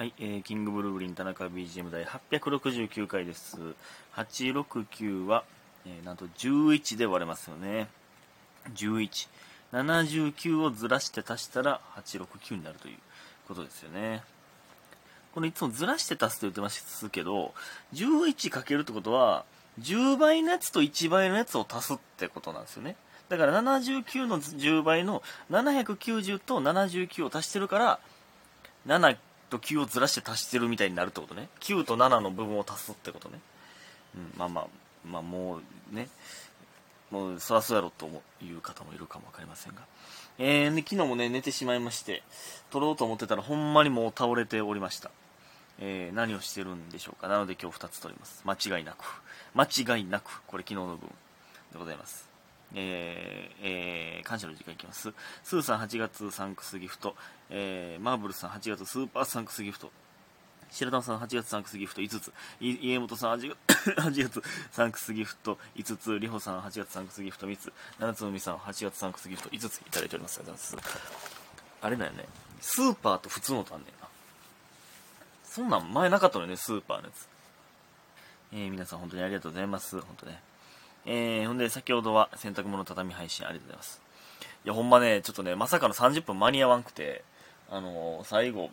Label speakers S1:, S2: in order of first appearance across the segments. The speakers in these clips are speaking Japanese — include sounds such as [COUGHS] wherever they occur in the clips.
S1: はい、えー、キングブルーリン田中 BGM 第869回です。869は、えーなんと11で割れますよね。11。79をずらして足したら869になるということですよね。これいつもずらして足すと言ってますけど、11かけるってことは、10倍のやつと1倍のやつを足すってことなんですよね。だから79の10倍の790と79を足してるから、7と9をずらして足してるみたいになるってことね。9と7の部分を足すってことね。うん、まあまあ、まあもうね、もうそらそうやろという方もいるかもわかりませんが。えー、で昨日もね、寝てしまいまして、撮ろうと思ってたらほんまにもう倒れておりました。えー、何をしてるんでしょうか。なので今日2つ撮ります。間違いなく。間違いなく、これ昨日の分でございます。えー、えー、感謝の時間いきます。スーさん8月サンクスギフト、えー、マーブルさん8月スーパーサンクスギフト、白玉さん8月サンクスギフト5つ、家元さん8 [COUGHS] 月サンクスギフト5つ、りほさん8月サンクスギフト3つ、七つのみさん8月サンクスギフト5ついただいております。ありがとうございます。あれだよね、スーパーと普通のとあんねんな。そんなん前なかったのよね、スーパーのやつ。えー、皆さん本当にありがとうございます。本当ね。えー、ほんで、先ほどは洗濯物畳配信ありがとうございます。いや、ほんまね、ちょっとね、まさかの30分間に合わんくて、あのー最後、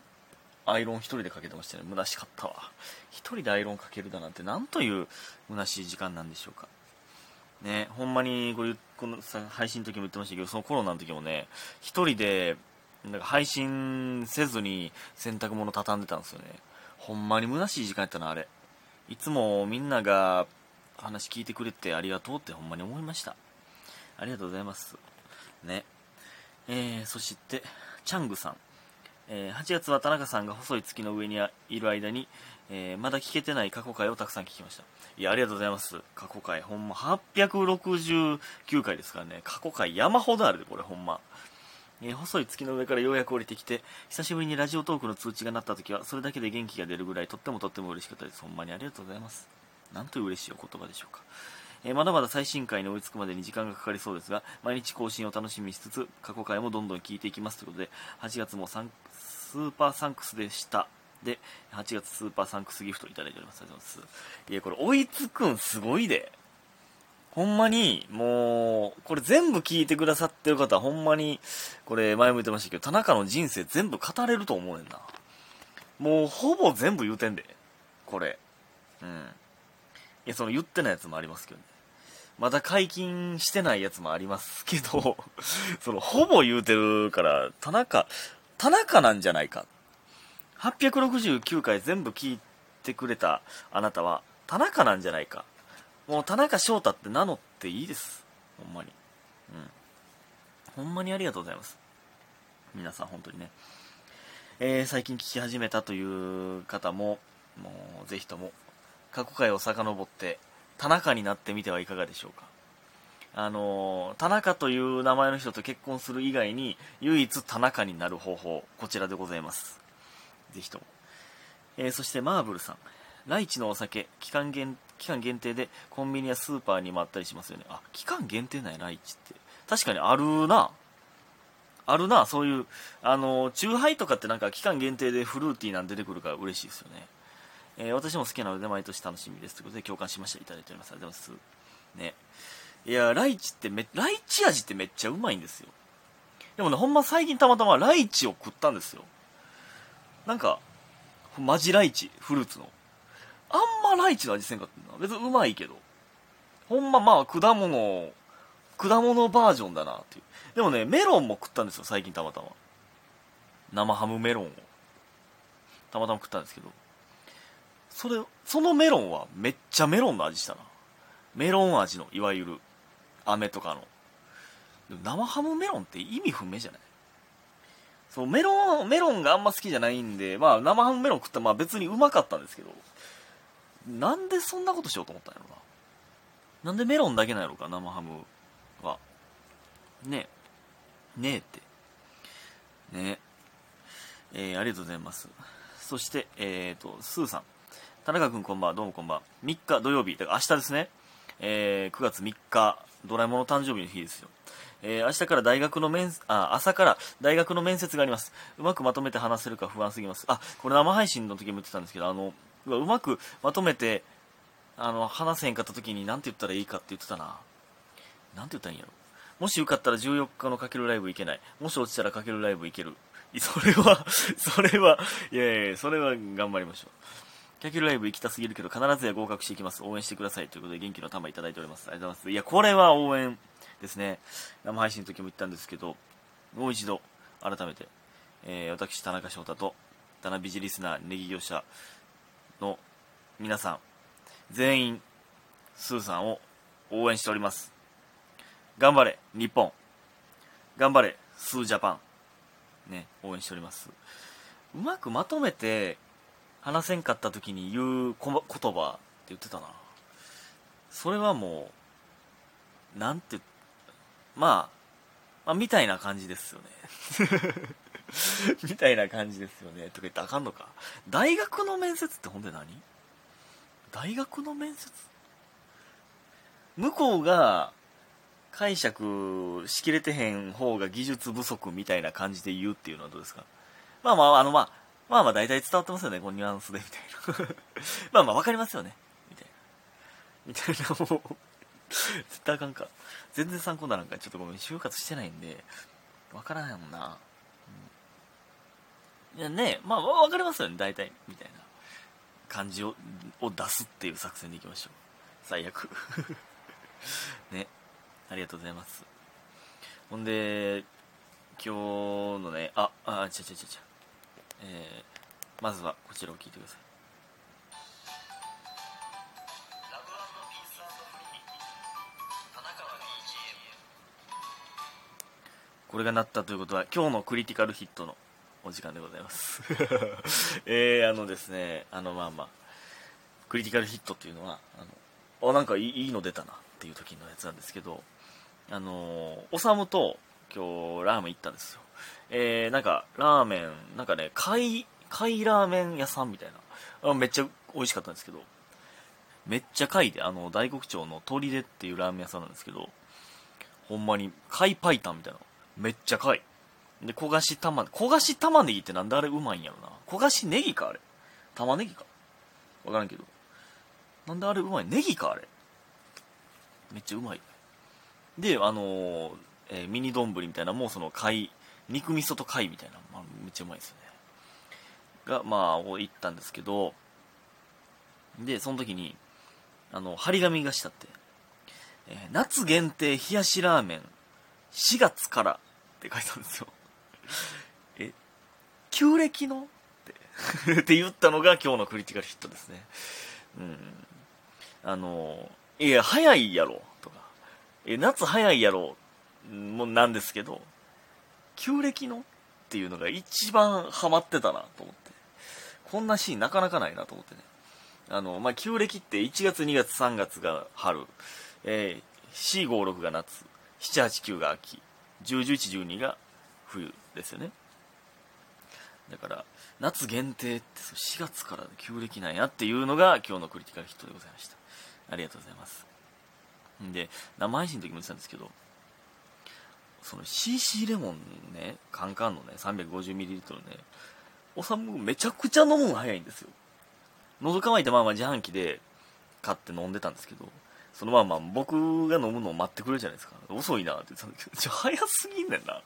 S1: アイロン一人でかけてましたね。虚しかったわ。一人でアイロンかけるだなんて、なんという虚しい時間なんでしょうか。ね、ほんまに、これ、この、配信の時も言ってましたけど、そのコロナの時もね、一人で、なんか配信せずに洗濯物畳んでたんですよね。ほんまに虚しい時間やったな、あれ。いつもみんなが話聞いてくれてありがとうってほんまに思いました。ありがとうございます。ね。えー、そして、チャングさん。えー8月は田中さんが細い月の上にいる間に、えーまだ聞けてない過去回をたくさん聞きました。いや、ありがとうございます。過去回。ほんま、869回ですからね。過去回山ほどあるで、これほんま。えー細い月の上からようやく降りてきて、久しぶりにラジオトークの通知が鳴った時は、それだけで元気が出るぐらい、とってもとっても嬉しかったです。ほんまにありがとうございます。なんという嬉しいお言葉でしょうか。えーまだまだ最新回に追いつくまでに時間がかかりそうですが、毎日更新を楽しみにしつつ、過去回もどんどん聞いていきますということで、8月もサンスーパーサンクスでした。で、8月スーパーサンクスギフトいただいております。ありがとうございます。いや、これ追いつくんすごいで。ほんまに、もう、これ全部聞いてくださってる方はほんまに、これ前も言ってましたけど、田中の人生全部語れると思うねんな。もうほぼ全部言うてんで。これ。うん。いや、その言ってないやつもありますけどね。まだ解禁してないやつもありますけど、[LAUGHS] その、ほぼ言うてるから、田中、田中なんじゃないか。869回全部聞いてくれたあなたは、田中なんじゃないか。もう田中翔太って名乗っていいです。ほんまに。うん。ほんまにありがとうございます。皆さん本当にね。えー最近聞き始めたという方も、もうぜひとも過去回を遡って田中になってみてはいかがでしょうか。あの田中という名前の人と結婚する以外に唯一田中になる方法、こちらでございます。ぜひとも。えーそしてマーブルさん。ライチのお酒、期間限期間限定でコンビニやスーパーにもあったりしますよね。あ、期間限定なんや、ライチって。確かにあるな。あるな、そういう、あの、チューハイとかってなんか期間限定でフルーティーなん出てくるから嬉しいですよね。えー私も好きなので毎年楽しみです。ということで共感しました。いただいております。ありがとうございます。ね。いや、ライチってめ、ライチ味ってめっちゃうまいんですよ。でもね、ほんま最近たまたまライチを食ったんですよ。なんか、マジライチ、フルーツの。あんまライチの味せんかったな。別にうまいけど。ほんままあ、果物、果物バージョンだなっていう。でもね、メロンも食ったんですよ、最近たまたま。生ハムメロンを。たまたま食ったんですけど。それ、そのメロンはめっちゃメロンの味したな。メロン味の、いわゆる、飴とかの。生ハムメロンって意味不明じゃない？そう、メロン、メロンがあんま好きじゃないんで、まあ生ハムメロン食ったらまあ別にうまかったんですけど、なんでそんなことしようと思ったんやろな。なんでメロンだけなんやろか、生ハムは。ねえ。ねえって。ねえ。えー、ありがとうございます。そして、えーと、スーさん。田中君こんばんは、どうもこんばんは。3日土曜日、だから明日ですね。えー、9月3日ドラえもんの誕生日の日ですよ。えー、明日から大学の面、あ、朝から大学の面接があります。うまくまとめて話せるか不安すぎます。あ、これ生配信の時も言ってたんですけど、あの、うまくまとめて、あの、話せへんかった時に何て言ったらいいかって言ってたな。なんて言ったらいいんやろ。もし受かったら14日のかけるライブ行けない。もし落ちたらかけるライブ行ける。それは、それは、いやいや、それは頑張りましょう。かけるライブ行きたすぎるけど、必ずや合格していきます。応援してください。ということで、元気の玉いただいております。ありがとうございます。いや、これは応援ですね。生配信の時も言ったんですけど、もう一度、改めて、えー、私、田中翔太と、田辺美人リスナー、ネギ業者の皆さん、全員、スーさんを応援しております。頑張れ、日本。頑張れ、スージャパン。ね、応援しております。うまくまとめて話せんかった時に言う言葉って言ってたな。それはもう、なんて、まあ、まあ、みたいな感じですよね。[LAUGHS] みたいな感じですよね。とか言ってあかんのか。大学の面接ってほんで何？大学の面接？向こうが解釈しきれてへん方が技術不足みたいな感じで言うっていうのはどうですか？まあまあ、あのまあ、まあまあ大体伝わってますよね、このニュアンスでみたいな。[LAUGHS] まあまあわかりますよね。みたいな。みたいな、もう絶対あかんか。全然参考にならんかちょっとごめん、就活してないんで、わからないもんな。いやね、まあわかりますよね、大体。みたいな感じをを出すっていう作戦でいきましょう。最悪。[LAUGHS] ね。ありがとうございます。ほんで、今日のね、あ、あ、ちゃちゃちゃちゃ。えー、まずはこちらを聞いてください。これが鳴ったということは今日のクリティカルヒットのお時間でございます [LAUGHS] えー、あのですねあのまあまあクリティカルヒットっていうのはあのあなんかいいの出たなっていう時のやつなんですけどあのおさむと今日ラーメン行ったんですよ。えー、なんかラーメンなんかね貝貝ラーメン屋さんみたいな。あめっちゃ美味しかったんですけど。めっちゃ貝であの大黒町の砦っていうラーメン屋さんなんですけどほんまに貝パイタンみたいな。めっちゃ貝。で焦がし玉焦がし玉ねぎってなんであれうまいんやろな。焦がしネギかあれ。玉ねぎか。わからんけど。なんであれうまい？ネギかあれ。めっちゃうまい。であのー、えー、ミニ丼みたいなもうその貝肉味噌と貝みたいな、まあ、めっちゃうまいですよね。がまあ行ったんですけどでその時にあの張り紙がしたって、えー、夏限定冷やしラーメン4月からって書いてたんですよ。[LAUGHS] え旧暦の？って [LAUGHS] って言ったのが今日のクリティカルヒットですね。うん。あのいや早いやろとかえ夏早いやろもなんですけど旧暦のっていうのが一番ハマってたなと思って。こんなシーンなかなかないなと思ってね。あの、まあ、旧暦って1月2月3月が春、えー、456が夏。789が秋。101112が冬ですよね。だから夏限定って4月から旧暦なんやっていうのが今日のクリティカルヒットでございました。ありがとうございます。で生配信の時も言ってたんですけどその CC レモンね、カンカンのね、350ml ね、おさむめちゃくちゃ飲むの早いんですよ。喉乾いてまあまあ自販機で買って飲んでたんですけど、そのまあまあ僕が飲むのを待ってくれるじゃないですか。遅いなって言ってたんだけど、早すぎんねんな。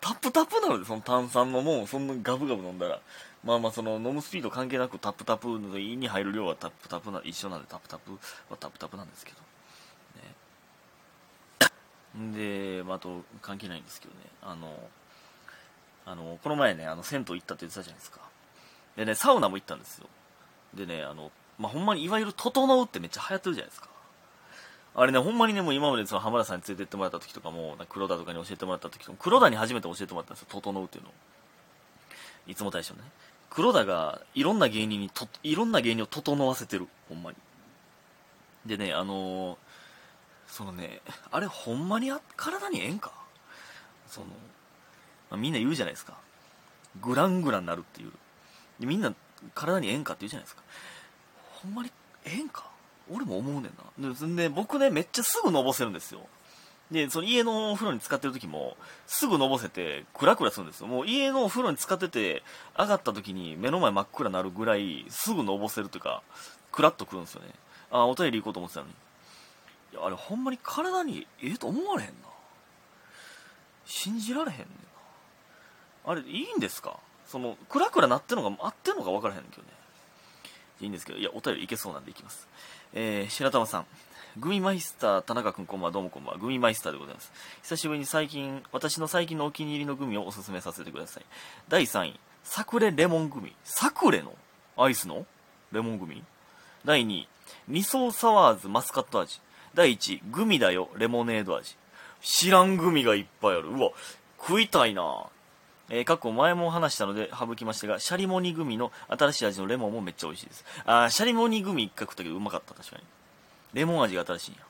S1: タップタップなので、その炭酸のもん、そんなガブガブ飲んだら、まあまあその飲むスピード関係なくタップタップの胃に入る量はタップタップな、一緒なんでタップタップはタップタップなんですけど。で、まあ、あと関係ないんですけどね。あのあのこの前ねあの銭湯行ったって言ってたじゃないですか。でねサウナも行ったんですよ。でねあの、まあ、ほんまにいわゆる「整う」ってめっちゃ流行ってるじゃないですか。あれねほんまにねもう今までその浜田さんに連れてってもらった時とかも黒田とかに教えてもらった時とか黒田に初めて教えてもらったんですよ「整う」っていうのを。いつも大将ね。黒田がいろんな芸人にといろんな芸人を整わせてるほんまに。でねあのーそのねあれほんまに体にええんか？その、まあ、みんな言うじゃないですかグラングランになるっていうでみんな体にええんかって言うじゃないですかほんまにええんか？俺も思うねんな。で、で僕ね、めっちゃすぐのぼせるんですよ。で、その家のお風呂に使ってる時も、すぐのぼせて、クラクラするんですよ。もう家のお風呂に使ってて、上がった時に目の前真っ暗になるぐらい、すぐのぼせるというか、クラッとくるんですよね。あ、お便り行こうと思ってたのに。や、あれほんまに体にええと思われへんな。信じられへんねんな。あれ、いいんですか？その、クラクラなってんのが合ってんのか分からへんけどね。いいんですけど、いや、お便りいけそうなんでいきます。えー、白玉さん。グミマイスター、田中君こんばんは、どうもこんばんは。グミマイスターでございます。久しぶりに最近、私の最近のお気に入りのグミをおすすめさせてください。第3位、サクレレモングミ。サクレのアイスのレモングミ？第2位、味噌サワーズマスカット味。第1位、グミだよ、レモネード味。知らんグミがいっぱいある。うわ、食いたいなえー、過去前も話したので省きましたが、シャリモニグミの新しい味のレモンもめっちゃ美味しいです。あシャリモニグミ一回食ったけどうまかった、確かに。レモン味が新しいんや。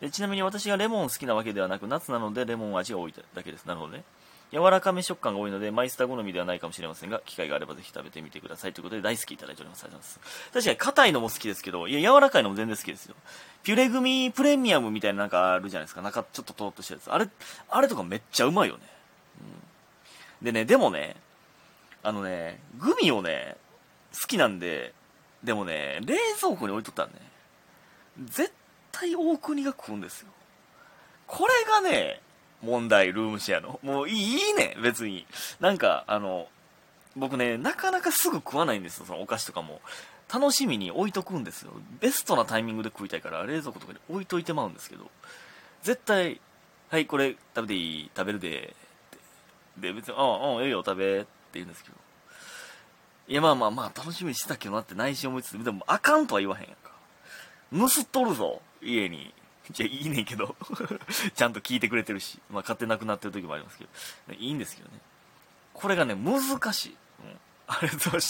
S1: でちなみに私がレモン好きなわけではなく、夏なのでレモン味が多いだけです。なるほどね。柔らかめ食感が多いので、マイスター好みではないかもしれませんが、機会があればぜひ食べてみてください。ということで、大好きいただいております。ありがとうございます。確かに硬いのも好きですけど、いや、柔らかいのも全然好きですよ。ピュレグミプレミアムみたいななんかあるじゃないですか。中ちょっととろっとしたやつ。あれ、あれとかめっちゃうまいよね。うん。でね、でもね、あのね、グミをね、好きなんで、でもね、冷蔵庫に置いとったらね、絶対大国が食うんですよ。これがね、問題、ルームシェアの。もういいね、別に。なんか、あの、僕ね、なかなかすぐ食わないんですよ、そのお菓子とかも。楽しみに置いとくんですよ。ベストなタイミングで食いたいから、冷蔵庫とかに置いといてまうんですけど、絶対、はい、これ食べていい？食べるで、で、別に、ああ、うん、ええよ、食べ、って言うんですけど。いや、まあまあまあ、楽しみにしてたけどなって内心思いつつ、でも、あかんとは言わへんやんか。盗っとるぞ、家に。いや、いいねんけど [LAUGHS] ちゃんと聞いてくれてるし、まあ、勝手なくなってる時もありますけど、いいんですけどね。これがね、難しい。うん。ありがとうございました。